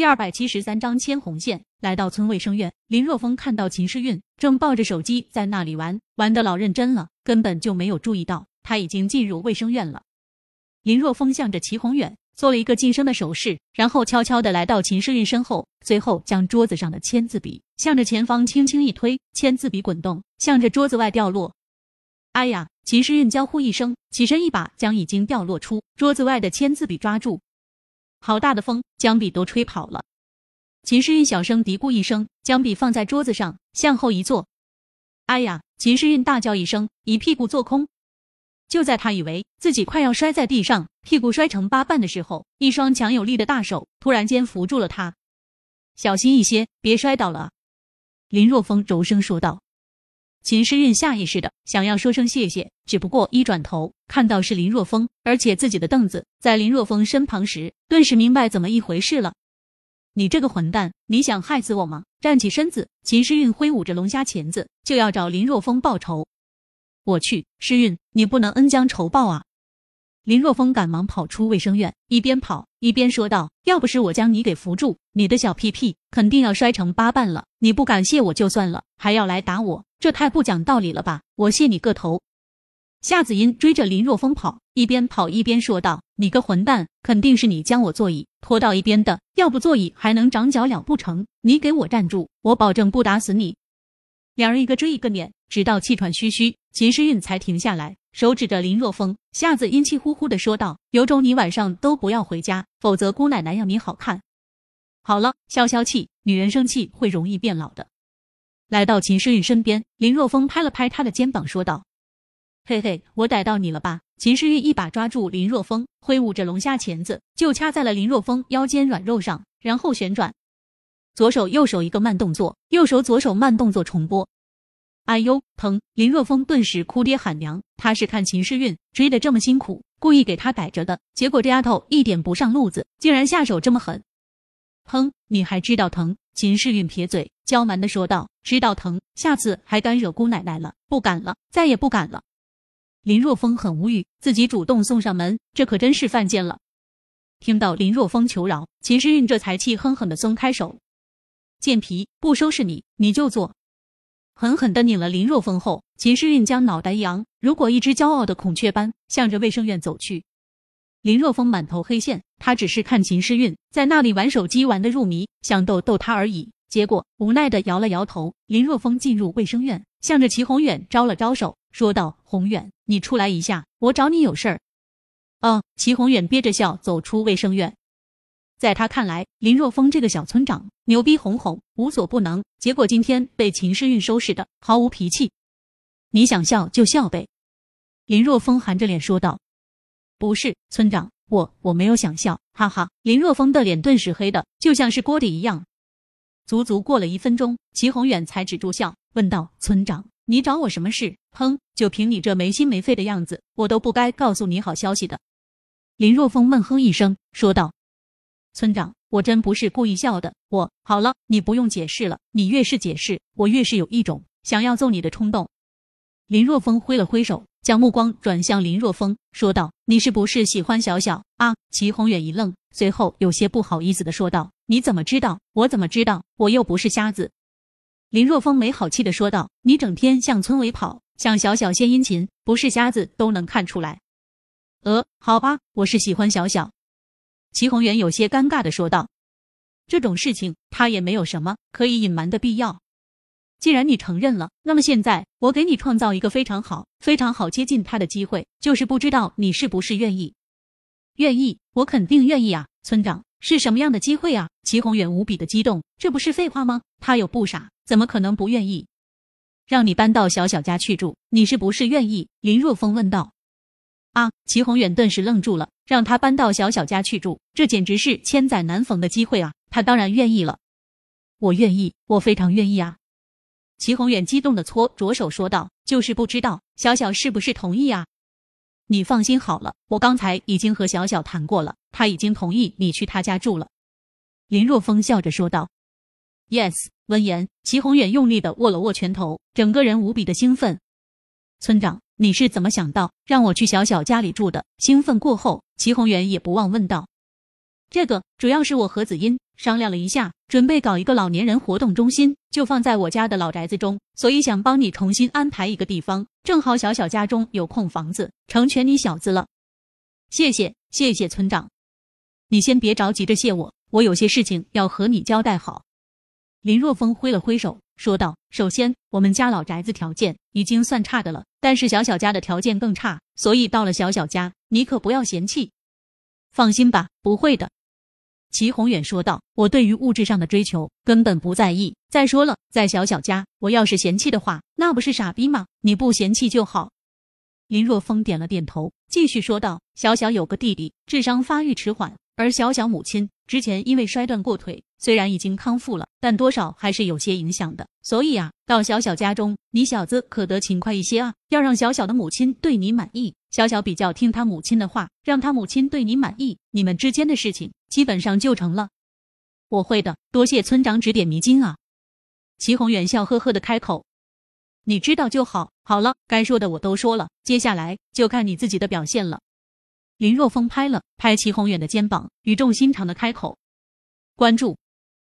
第二百七十三章牵红线。来到村卫生院，林若风看到秦诗韵正抱着手机在那里玩，玩的老认真了，根本就没有注意到他已经进入卫生院了。林若风向着齐宏远做了一个噤声的手势，然后悄悄的来到秦诗韵身后，随后将桌子上的签字笔向着前方轻轻一推，签字笔滚动，向着桌子外掉落。哎呀！秦诗韵娇呼一声，起身一把将已经掉落出桌子外的签字笔抓住。好大的风，将笔都吹跑了。秦诗韵小声嘀咕一声，将笔放在桌子上，向后一坐。哎呀！秦诗韵大叫一声，一屁股坐空。就在他以为自己快要摔在地上，屁股摔成八瓣的时候，一双强有力的大手突然间扶住了他。小心一些，别摔倒了。林若风柔声说道。秦诗韵下意识的想要说声谢谢，只不过一转头看到是林若风，而且自己的凳子在林若风身旁时，顿时明白怎么一回事了。你这个混蛋，你想害死我吗？站起身子，秦诗韵挥舞着龙虾钳子就要找林若风报仇。我去，诗韵，你不能恩将仇报啊！林若风赶忙跑出卫生院，一边跑一边说道：“要不是我将你给扶住，你的小屁屁肯定要摔成八瓣了。你不感谢我就算了，还要来打我。”这太不讲道理了吧！我谢你个头！夏子音追着林若风跑，一边跑一边说道：“你个混蛋，肯定是你将我座椅拖到一边的，要不座椅还能长脚了不成？你给我站住！我保证不打死你！”两人一个追一个撵，直到气喘吁吁，秦诗韵才停下来，手指着林若风。夏子音气呼呼的说道：“有种你晚上都不要回家，否则姑奶奶要你好看。”好了，消消气，女人生气会容易变老的。来到秦诗韵身边，林若风拍了拍她的肩膀，说道：“嘿嘿，我逮到你了吧？”秦诗韵一把抓住林若风，挥舞着龙虾钳子，就掐在了林若风腰间软肉上，然后旋转，左手右手一个慢动作，右手左手慢动作重播。哎呦，疼！林若风顿时哭爹喊娘，他是看秦诗韵追得这么辛苦，故意给他逮着的，结果这丫头一点不上路子，竟然下手这么狠。哼，你还知道疼？秦世韵撇嘴，娇蛮的说道：“知道疼，下次还敢惹姑奶奶了？不敢了，再也不敢了。”林若风很无语，自己主动送上门，这可真是犯贱了。听到林若风求饶，秦世韵这才气哼哼的松开手：“贱皮，不收拾你，你就做！”狠狠的拧了林若风后，秦世韵将脑袋一扬，如果一只骄傲的孔雀般，向着卫生院走去。林若风满头黑线，他只是看秦诗韵在那里玩手机玩的入迷，想逗逗她而已。结果无奈的摇了摇头。林若风进入卫生院，向着齐宏远招了招手，说道：“宏远，你出来一下，我找你有事儿。”哦，齐宏远憋着笑走出卫生院。在他看来，林若风这个小村长牛逼哄哄，无所不能。结果今天被秦诗韵收拾的毫无脾气。你想笑就笑呗。林若风含着脸说道。不是村长，我我没有想笑，哈哈！林若风的脸顿时黑的就像是锅底一样。足足过了一分钟，齐宏远才止住笑，问道：“村长，你找我什么事？”哼，就凭你这没心没肺的样子，我都不该告诉你好消息的。林若风闷哼一声，说道：“村长，我真不是故意笑的。我好了，你不用解释了。你越是解释，我越是有一种想要揍你的冲动。”林若风挥了挥手。将目光转向林若风，说道：“你是不是喜欢小小啊？”齐宏远一愣，随后有些不好意思的说道：“你怎么知道？我怎么知道？我又不是瞎子。”林若风没好气的说道：“你整天向村委跑，向小小献殷勤，不是瞎子都能看出来。”呃，好吧，我是喜欢小小。齐宏远有些尴尬的说道：“这种事情他也没有什么可以隐瞒的必要。”既然你承认了，那么现在我给你创造一个非常好、非常好接近他的机会，就是不知道你是不是愿意？愿意，我肯定愿意啊！村长，是什么样的机会啊？齐宏远无比的激动，这不是废话吗？他有不傻，怎么可能不愿意？让你搬到小小家去住，你是不是愿意？林若风问道。啊！齐宏远顿时愣住了，让他搬到小小家去住，这简直是千载难逢的机会啊！他当然愿意了，我愿意，我非常愿意啊！齐宏远激动的搓着手说道：“就是不知道小小是不是同意啊？你放心好了，我刚才已经和小小谈过了，他已经同意你去他家住了。”林若风笑着说道：“Yes。”闻言，齐宏远用力的握了握拳头，整个人无比的兴奋。村长，你是怎么想到让我去小小家里住的？兴奋过后，齐宏远也不忘问道：“这个主要是我和子音商量了一下，准备搞一个老年人活动中心，就放在我家的老宅子中，所以想帮你重新安排一个地方，正好小小家中有空房子，成全你小子了。谢谢，谢谢村长。你先别着急着谢我，我有些事情要和你交代好。林若风挥了挥手，说道：“首先，我们家老宅子条件已经算差的了，但是小小家的条件更差，所以到了小小家，你可不要嫌弃。放心吧，不会的。”齐宏远说道：“我对于物质上的追求根本不在意。再说了，在小小家，我要是嫌弃的话，那不是傻逼吗？你不嫌弃就好。”林若风点了点头，继续说道：“小小有个弟弟，智商发育迟缓，而小小母亲之前因为摔断过腿，虽然已经康复了，但多少还是有些影响的。所以啊，到小小家中，你小子可得勤快一些啊，要让小小的母亲对你满意。小小比较听他母亲的话，让他母亲对你满意，你们之间的事情基本上就成了。我会的，多谢村长指点迷津啊。”齐宏远笑呵呵的开口。你知道就好。好了，该说的我都说了，接下来就看你自己的表现了。林若风拍了拍齐宏远的肩膀，语重心长的开口：“关注